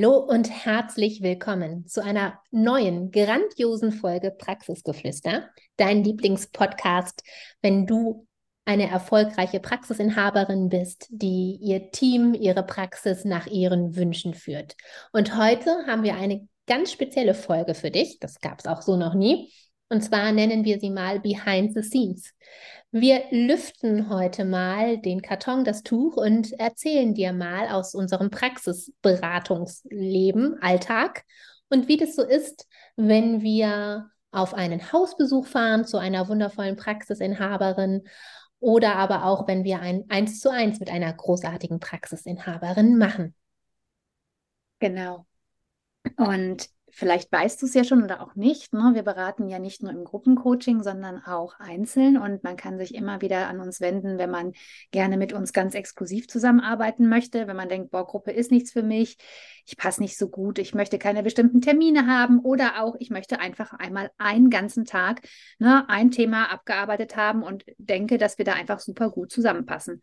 Hallo und herzlich willkommen zu einer neuen, grandiosen Folge Praxisgeflüster, dein Lieblingspodcast, wenn du eine erfolgreiche Praxisinhaberin bist, die ihr Team, ihre Praxis nach ihren Wünschen führt. Und heute haben wir eine ganz spezielle Folge für dich, das gab es auch so noch nie, und zwar nennen wir sie mal Behind the Scenes. Wir lüften heute mal den Karton, das Tuch und erzählen dir mal aus unserem Praxisberatungsleben, Alltag und wie das so ist, wenn wir auf einen Hausbesuch fahren zu einer wundervollen Praxisinhaberin oder aber auch, wenn wir ein Eins zu eins mit einer großartigen Praxisinhaberin machen. Genau. Und vielleicht weißt du es ja schon oder auch nicht. Ne? Wir beraten ja nicht nur im Gruppencoaching, sondern auch einzeln und man kann sich immer wieder an uns wenden, wenn man gerne mit uns ganz exklusiv zusammenarbeiten möchte, wenn man denkt, boah, Gruppe ist nichts für mich, ich passe nicht so gut, ich möchte keine bestimmten Termine haben oder auch ich möchte einfach einmal einen ganzen Tag ne, ein Thema abgearbeitet haben und denke, dass wir da einfach super gut zusammenpassen.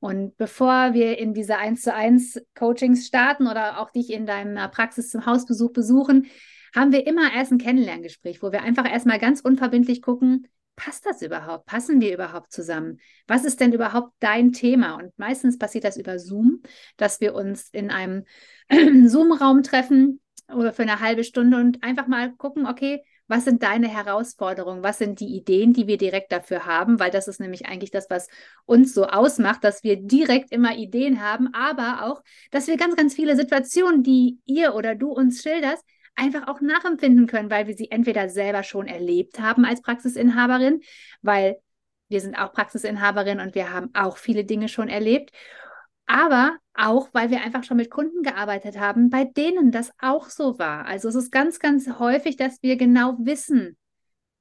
Und bevor wir in diese 1 zu 1 Coachings starten oder auch dich in deiner Praxis zum Hausbesuch besuchen, haben wir immer erst ein Kennenlerngespräch, wo wir einfach erstmal ganz unverbindlich gucken, passt das überhaupt? Passen wir überhaupt zusammen? Was ist denn überhaupt dein Thema? Und meistens passiert das über Zoom, dass wir uns in einem Zoom-Raum treffen oder für eine halbe Stunde und einfach mal gucken, okay, was sind deine Herausforderungen? Was sind die Ideen, die wir direkt dafür haben? Weil das ist nämlich eigentlich das, was uns so ausmacht, dass wir direkt immer Ideen haben, aber auch, dass wir ganz, ganz viele Situationen, die ihr oder du uns schilderst, einfach auch nachempfinden können, weil wir sie entweder selber schon erlebt haben als Praxisinhaberin, weil wir sind auch Praxisinhaberin und wir haben auch viele Dinge schon erlebt aber auch, weil wir einfach schon mit Kunden gearbeitet haben, bei denen das auch so war. Also es ist ganz, ganz häufig, dass wir genau wissen,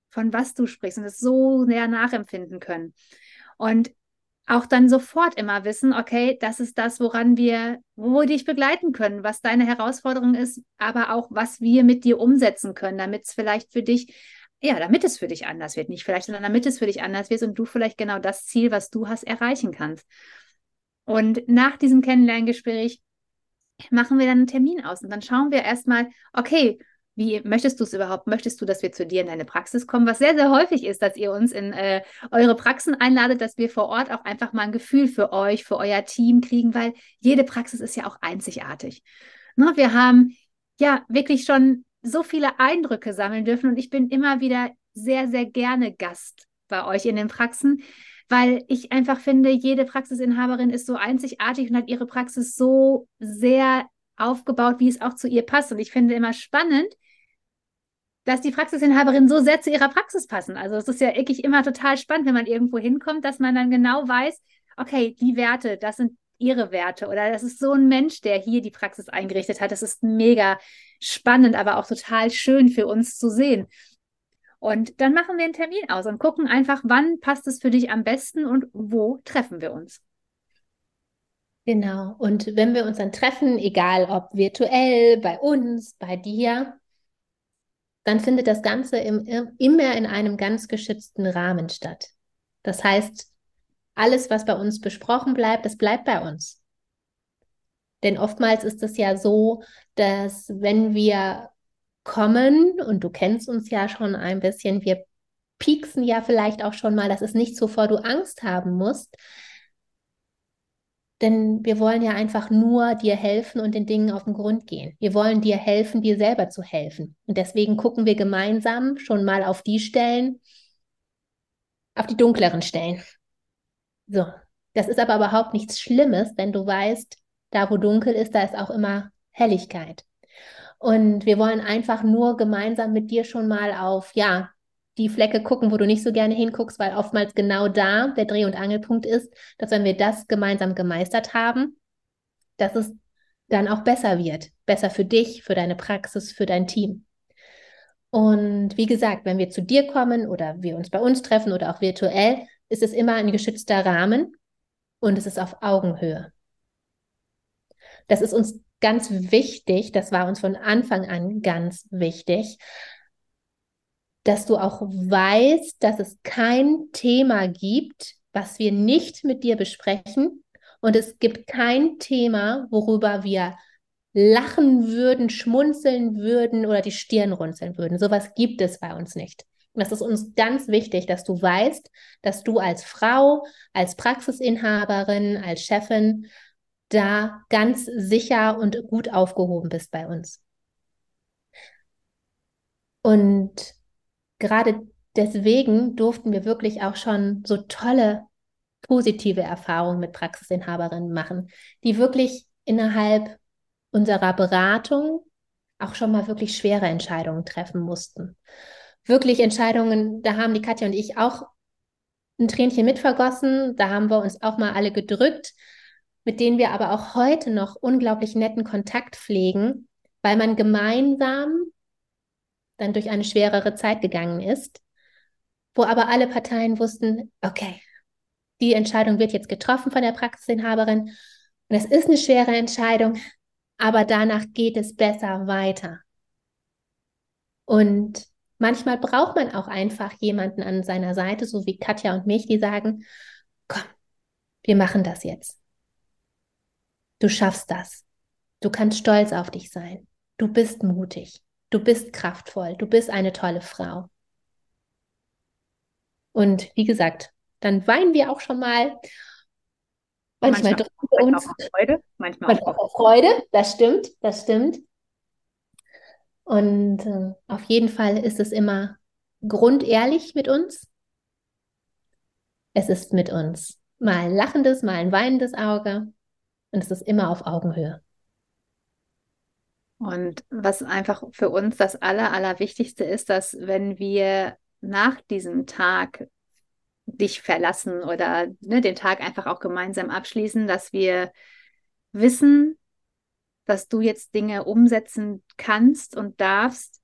von was du sprichst und es so näher nachempfinden können. Und auch dann sofort immer wissen, okay, das ist das, woran wir, wo wir dich begleiten können, was deine Herausforderung ist, aber auch, was wir mit dir umsetzen können, damit es vielleicht für dich, ja, damit es für dich anders wird. Nicht vielleicht, sondern damit es für dich anders wird und du vielleicht genau das Ziel, was du hast, erreichen kannst. Und nach diesem Kennenlerngespräch machen wir dann einen Termin aus und dann schauen wir erstmal, okay, wie möchtest du es überhaupt? Möchtest du, dass wir zu dir in deine Praxis kommen? Was sehr, sehr häufig ist, dass ihr uns in äh, eure Praxen einladet, dass wir vor Ort auch einfach mal ein Gefühl für euch, für euer Team kriegen, weil jede Praxis ist ja auch einzigartig. Ne? Wir haben ja wirklich schon so viele Eindrücke sammeln dürfen und ich bin immer wieder sehr, sehr gerne Gast bei euch in den Praxen, weil ich einfach finde, jede Praxisinhaberin ist so einzigartig und hat ihre Praxis so sehr aufgebaut, wie es auch zu ihr passt. Und ich finde immer spannend, dass die Praxisinhaberinnen so sehr zu ihrer Praxis passen. Also es ist ja wirklich immer total spannend, wenn man irgendwo hinkommt, dass man dann genau weiß, okay, die Werte, das sind ihre Werte oder das ist so ein Mensch, der hier die Praxis eingerichtet hat. Das ist mega spannend, aber auch total schön für uns zu sehen. Und dann machen wir einen Termin aus und gucken einfach, wann passt es für dich am besten und wo treffen wir uns. Genau. Und wenn wir uns dann treffen, egal ob virtuell, bei uns, bei dir, dann findet das Ganze im, immer in einem ganz geschützten Rahmen statt. Das heißt, alles, was bei uns besprochen bleibt, das bleibt bei uns. Denn oftmals ist es ja so, dass wenn wir kommen und du kennst uns ja schon ein bisschen, wir pieksen ja vielleicht auch schon mal, das ist nicht so, vor du Angst haben musst, denn wir wollen ja einfach nur dir helfen und den Dingen auf den Grund gehen. Wir wollen dir helfen, dir selber zu helfen. Und deswegen gucken wir gemeinsam schon mal auf die Stellen, auf die dunkleren Stellen. So, das ist aber überhaupt nichts Schlimmes, denn du weißt, da wo dunkel ist, da ist auch immer Helligkeit. Und wir wollen einfach nur gemeinsam mit dir schon mal auf, ja, die Flecke gucken, wo du nicht so gerne hinguckst, weil oftmals genau da der Dreh- und Angelpunkt ist, dass wenn wir das gemeinsam gemeistert haben, dass es dann auch besser wird. Besser für dich, für deine Praxis, für dein Team. Und wie gesagt, wenn wir zu dir kommen oder wir uns bei uns treffen oder auch virtuell, ist es immer ein geschützter Rahmen und es ist auf Augenhöhe. Das ist uns ganz wichtig, das war uns von Anfang an ganz wichtig, dass du auch weißt, dass es kein Thema gibt, was wir nicht mit dir besprechen. Und es gibt kein Thema, worüber wir lachen würden, schmunzeln würden oder die Stirn runzeln würden. Sowas gibt es bei uns nicht. Und das ist uns ganz wichtig, dass du weißt, dass du als Frau, als Praxisinhaberin, als Chefin da ganz sicher und gut aufgehoben bist bei uns. Und gerade deswegen durften wir wirklich auch schon so tolle positive Erfahrungen mit Praxisinhaberinnen machen, die wirklich innerhalb unserer Beratung auch schon mal wirklich schwere Entscheidungen treffen mussten. Wirklich Entscheidungen, da haben die Katja und ich auch ein Tränchen mitvergossen, da haben wir uns auch mal alle gedrückt, mit denen wir aber auch heute noch unglaublich netten Kontakt pflegen, weil man gemeinsam dann durch eine schwerere Zeit gegangen ist, wo aber alle Parteien wussten, okay, die Entscheidung wird jetzt getroffen von der Praxisinhaberin und es ist eine schwere Entscheidung, aber danach geht es besser weiter. Und manchmal braucht man auch einfach jemanden an seiner Seite, so wie Katja und mich, die sagen, komm, wir machen das jetzt. Du schaffst das. Du kannst stolz auf dich sein. Du bist mutig. Du bist kraftvoll, du bist eine tolle Frau. Und wie gesagt, dann weinen wir auch schon mal. Manchmal, manchmal wir uns. Auch Freude, manchmal, manchmal auch, auch Freude, das stimmt, das stimmt. Und äh, auf jeden Fall ist es immer grundehrlich mit uns. Es ist mit uns mal ein lachendes, mal ein weinendes Auge. Und es ist immer auf Augenhöhe. Und was einfach für uns das Aller, Allerwichtigste ist, dass wenn wir nach diesem Tag dich verlassen oder ne, den Tag einfach auch gemeinsam abschließen, dass wir wissen, dass du jetzt Dinge umsetzen kannst und darfst,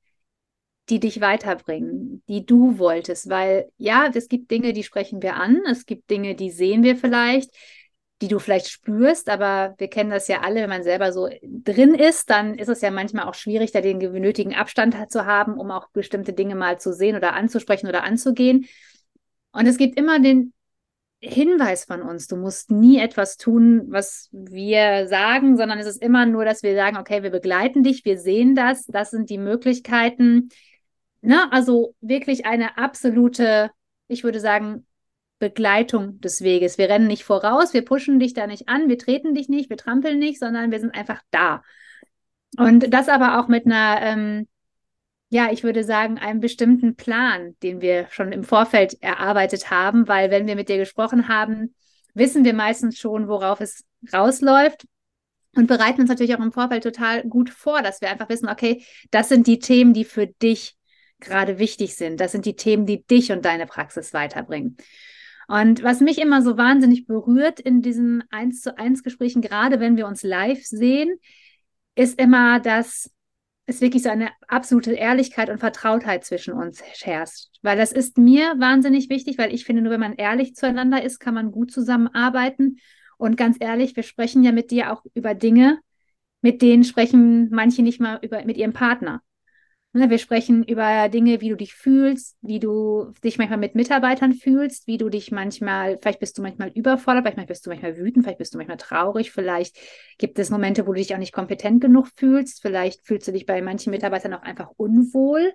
die dich weiterbringen, die du wolltest. Weil ja, es gibt Dinge, die sprechen wir an, es gibt Dinge, die sehen wir vielleicht, die du vielleicht spürst, aber wir kennen das ja alle, wenn man selber so drin ist, dann ist es ja manchmal auch schwierig, da den nötigen Abstand zu haben, um auch bestimmte Dinge mal zu sehen oder anzusprechen oder anzugehen. Und es gibt immer den Hinweis von uns, du musst nie etwas tun, was wir sagen, sondern es ist immer nur, dass wir sagen, okay, wir begleiten dich, wir sehen das, das sind die Möglichkeiten. Ne? Also wirklich eine absolute, ich würde sagen, Begleitung des Weges. Wir rennen nicht voraus, wir pushen dich da nicht an, wir treten dich nicht, wir trampeln nicht, sondern wir sind einfach da. Und das aber auch mit einer, ähm, ja, ich würde sagen, einem bestimmten Plan, den wir schon im Vorfeld erarbeitet haben, weil wenn wir mit dir gesprochen haben, wissen wir meistens schon, worauf es rausläuft und bereiten uns natürlich auch im Vorfeld total gut vor, dass wir einfach wissen, okay, das sind die Themen, die für dich gerade wichtig sind. Das sind die Themen, die dich und deine Praxis weiterbringen. Und was mich immer so wahnsinnig berührt in diesen eins zu eins Gesprächen, gerade wenn wir uns live sehen, ist immer, dass es wirklich so eine absolute Ehrlichkeit und Vertrautheit zwischen uns herrscht. Weil das ist mir wahnsinnig wichtig, weil ich finde, nur wenn man ehrlich zueinander ist, kann man gut zusammenarbeiten. Und ganz ehrlich, wir sprechen ja mit dir auch über Dinge, mit denen sprechen manche nicht mal über, mit ihrem Partner. Ne, wir sprechen über Dinge, wie du dich fühlst, wie du dich manchmal mit Mitarbeitern fühlst, wie du dich manchmal, vielleicht bist du manchmal überfordert, vielleicht bist du manchmal wütend, vielleicht bist du manchmal traurig, vielleicht gibt es Momente, wo du dich auch nicht kompetent genug fühlst, vielleicht fühlst du dich bei manchen Mitarbeitern auch einfach unwohl.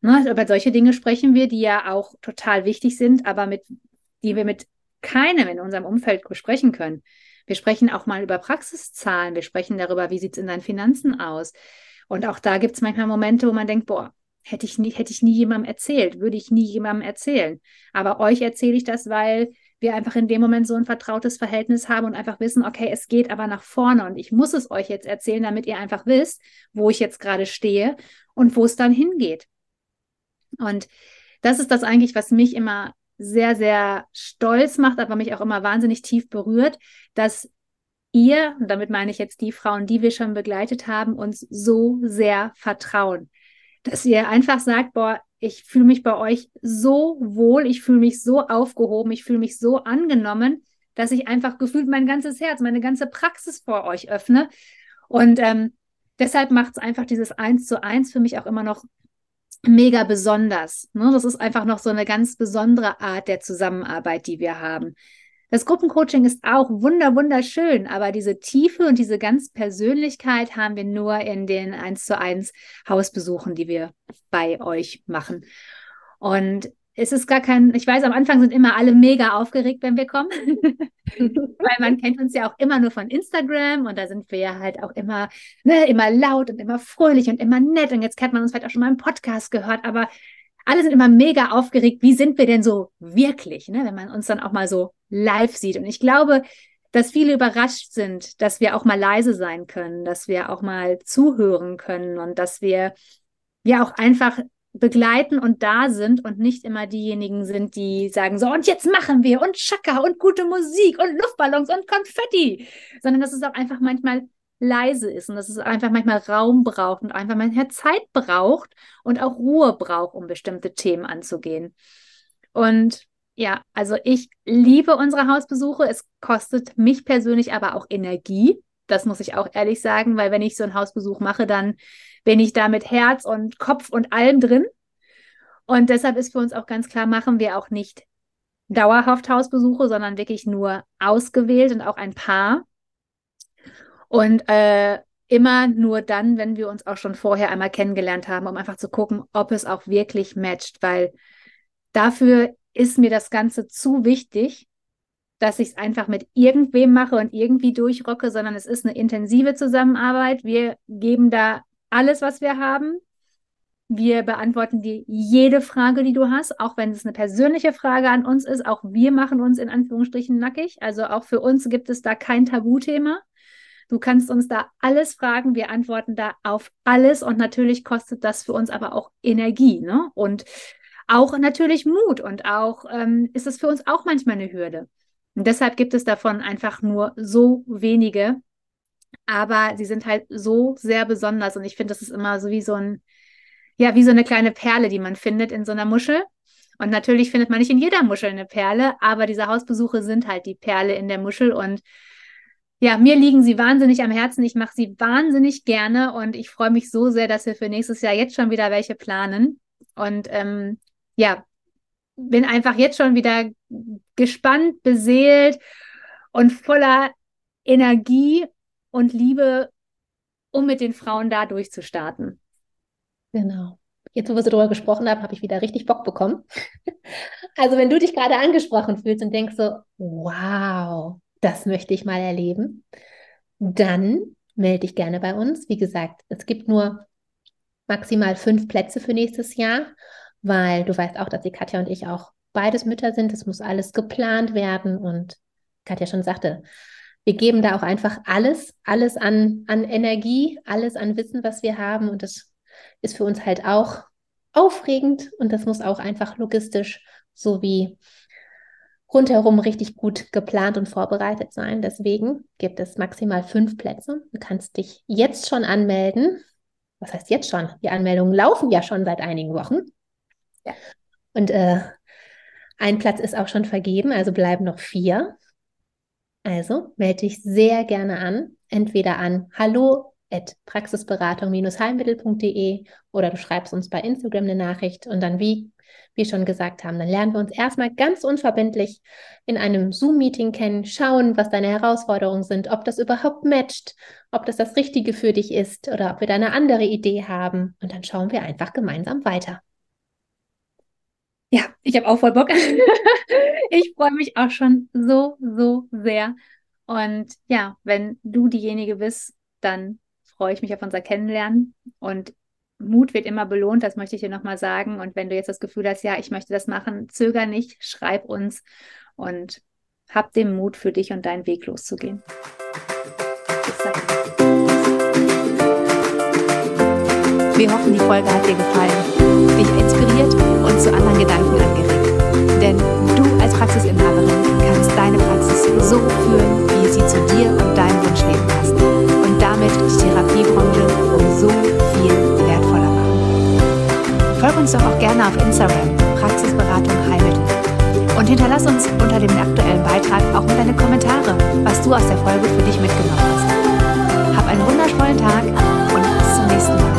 Ne, über solche Dinge sprechen wir, die ja auch total wichtig sind, aber mit, die wir mit keinem in unserem Umfeld besprechen können. Wir sprechen auch mal über Praxiszahlen, wir sprechen darüber, wie sieht es in deinen Finanzen aus. Und auch da gibt es manchmal Momente, wo man denkt, boah, hätte ich nie, hätte ich nie jemandem erzählt, würde ich nie jemandem erzählen. Aber euch erzähle ich das, weil wir einfach in dem Moment so ein vertrautes Verhältnis haben und einfach wissen, okay, es geht aber nach vorne und ich muss es euch jetzt erzählen, damit ihr einfach wisst, wo ich jetzt gerade stehe und wo es dann hingeht. Und das ist das eigentlich, was mich immer sehr, sehr stolz macht, aber mich auch immer wahnsinnig tief berührt, dass ihr, und damit meine ich jetzt die Frauen, die wir schon begleitet haben, uns so sehr vertrauen. Dass ihr einfach sagt, boah, ich fühle mich bei euch so wohl, ich fühle mich so aufgehoben, ich fühle mich so angenommen, dass ich einfach gefühlt mein ganzes Herz, meine ganze Praxis vor euch öffne. Und ähm, deshalb macht es einfach dieses Eins zu eins für mich auch immer noch mega besonders. Ne? Das ist einfach noch so eine ganz besondere Art der Zusammenarbeit, die wir haben. Das Gruppencoaching ist auch wunder wunderschön, aber diese Tiefe und diese ganz Persönlichkeit haben wir nur in den 1 zu 1 Hausbesuchen, die wir bei euch machen. Und es ist gar kein, ich weiß, am Anfang sind immer alle mega aufgeregt, wenn wir kommen, weil man kennt uns ja auch immer nur von Instagram und da sind wir ja halt auch immer, ne, immer laut und immer fröhlich und immer nett und jetzt kennt man uns vielleicht auch schon mal im Podcast gehört, aber alle sind immer mega aufgeregt, wie sind wir denn so wirklich, ne, wenn man uns dann auch mal so live sieht. Und ich glaube, dass viele überrascht sind, dass wir auch mal leise sein können, dass wir auch mal zuhören können und dass wir ja auch einfach begleiten und da sind und nicht immer diejenigen sind, die sagen so, und jetzt machen wir und Chaka und gute Musik und Luftballons und Konfetti, sondern dass es auch einfach manchmal leise ist und dass es einfach manchmal Raum braucht und einfach manchmal Zeit braucht und auch Ruhe braucht, um bestimmte Themen anzugehen. Und ja, also ich liebe unsere Hausbesuche. Es kostet mich persönlich aber auch Energie. Das muss ich auch ehrlich sagen, weil wenn ich so einen Hausbesuch mache, dann bin ich da mit Herz und Kopf und allem drin. Und deshalb ist für uns auch ganz klar, machen wir auch nicht dauerhaft Hausbesuche, sondern wirklich nur ausgewählt und auch ein paar. Und äh, immer nur dann, wenn wir uns auch schon vorher einmal kennengelernt haben, um einfach zu gucken, ob es auch wirklich matcht, weil dafür ist mir das Ganze zu wichtig, dass ich es einfach mit irgendwem mache und irgendwie durchrocke, sondern es ist eine intensive Zusammenarbeit. Wir geben da alles, was wir haben. Wir beantworten dir jede Frage, die du hast, auch wenn es eine persönliche Frage an uns ist. Auch wir machen uns in Anführungsstrichen nackig. Also auch für uns gibt es da kein Tabuthema. Du kannst uns da alles fragen, wir antworten da auf alles und natürlich kostet das für uns aber auch Energie, ne? Und auch natürlich Mut und auch ähm, ist es für uns auch manchmal eine Hürde. Und deshalb gibt es davon einfach nur so wenige, aber sie sind halt so sehr besonders und ich finde, das ist immer so wie so ein, ja, wie so eine kleine Perle, die man findet in so einer Muschel. Und natürlich findet man nicht in jeder Muschel eine Perle, aber diese Hausbesuche sind halt die Perle in der Muschel und ja, mir liegen sie wahnsinnig am Herzen. Ich mache sie wahnsinnig gerne und ich freue mich so sehr, dass wir für nächstes Jahr jetzt schon wieder welche planen. Und ähm, ja, bin einfach jetzt schon wieder gespannt, beseelt und voller Energie und Liebe, um mit den Frauen da durchzustarten. Genau. Jetzt, wo wir so darüber gesprochen haben, habe ich wieder richtig Bock bekommen. also, wenn du dich gerade angesprochen fühlst und denkst so, wow, das möchte ich mal erleben, dann melde dich gerne bei uns. Wie gesagt, es gibt nur maximal fünf Plätze für nächstes Jahr, weil du weißt auch, dass die Katja und ich auch beides Mütter sind. Es muss alles geplant werden und Katja schon sagte, wir geben da auch einfach alles, alles an, an Energie, alles an Wissen, was wir haben und das ist für uns halt auch aufregend und das muss auch einfach logistisch sowie rundherum richtig gut geplant und vorbereitet sein. Deswegen gibt es maximal fünf Plätze. Du kannst dich jetzt schon anmelden. Was heißt jetzt schon? Die Anmeldungen laufen ja schon seit einigen Wochen. Ja. Und äh, ein Platz ist auch schon vergeben, also bleiben noch vier. Also melde dich sehr gerne an, entweder an hallo at praxisberatung-heilmittel.de oder du schreibst uns bei Instagram eine Nachricht und dann wie wir schon gesagt haben, dann lernen wir uns erstmal ganz unverbindlich in einem Zoom-Meeting kennen, schauen, was deine Herausforderungen sind, ob das überhaupt matcht, ob das das Richtige für dich ist oder ob wir da eine andere Idee haben und dann schauen wir einfach gemeinsam weiter. Ja, ich habe auch voll Bock. ich freue mich auch schon so, so sehr. Und ja, wenn du diejenige bist, dann freue ich mich auf unser Kennenlernen. Und Mut wird immer belohnt, das möchte ich dir nochmal sagen. Und wenn du jetzt das Gefühl hast, ja, ich möchte das machen, zöger nicht, schreib uns und hab den Mut für dich und deinen Weg loszugehen. Wir hoffen, die Folge hat dir gefallen, dich inspiriert und zu anderen Gedanken angeregt. Denn du als Praxisinhaberin uns doch auch gerne auf Instagram, Praxisberatung Heilmittel. Und hinterlass uns unter dem aktuellen Beitrag auch in deine Kommentare, was du aus der Folge für dich mitgenommen hast. Hab einen wundervollen Tag und bis zum nächsten Mal.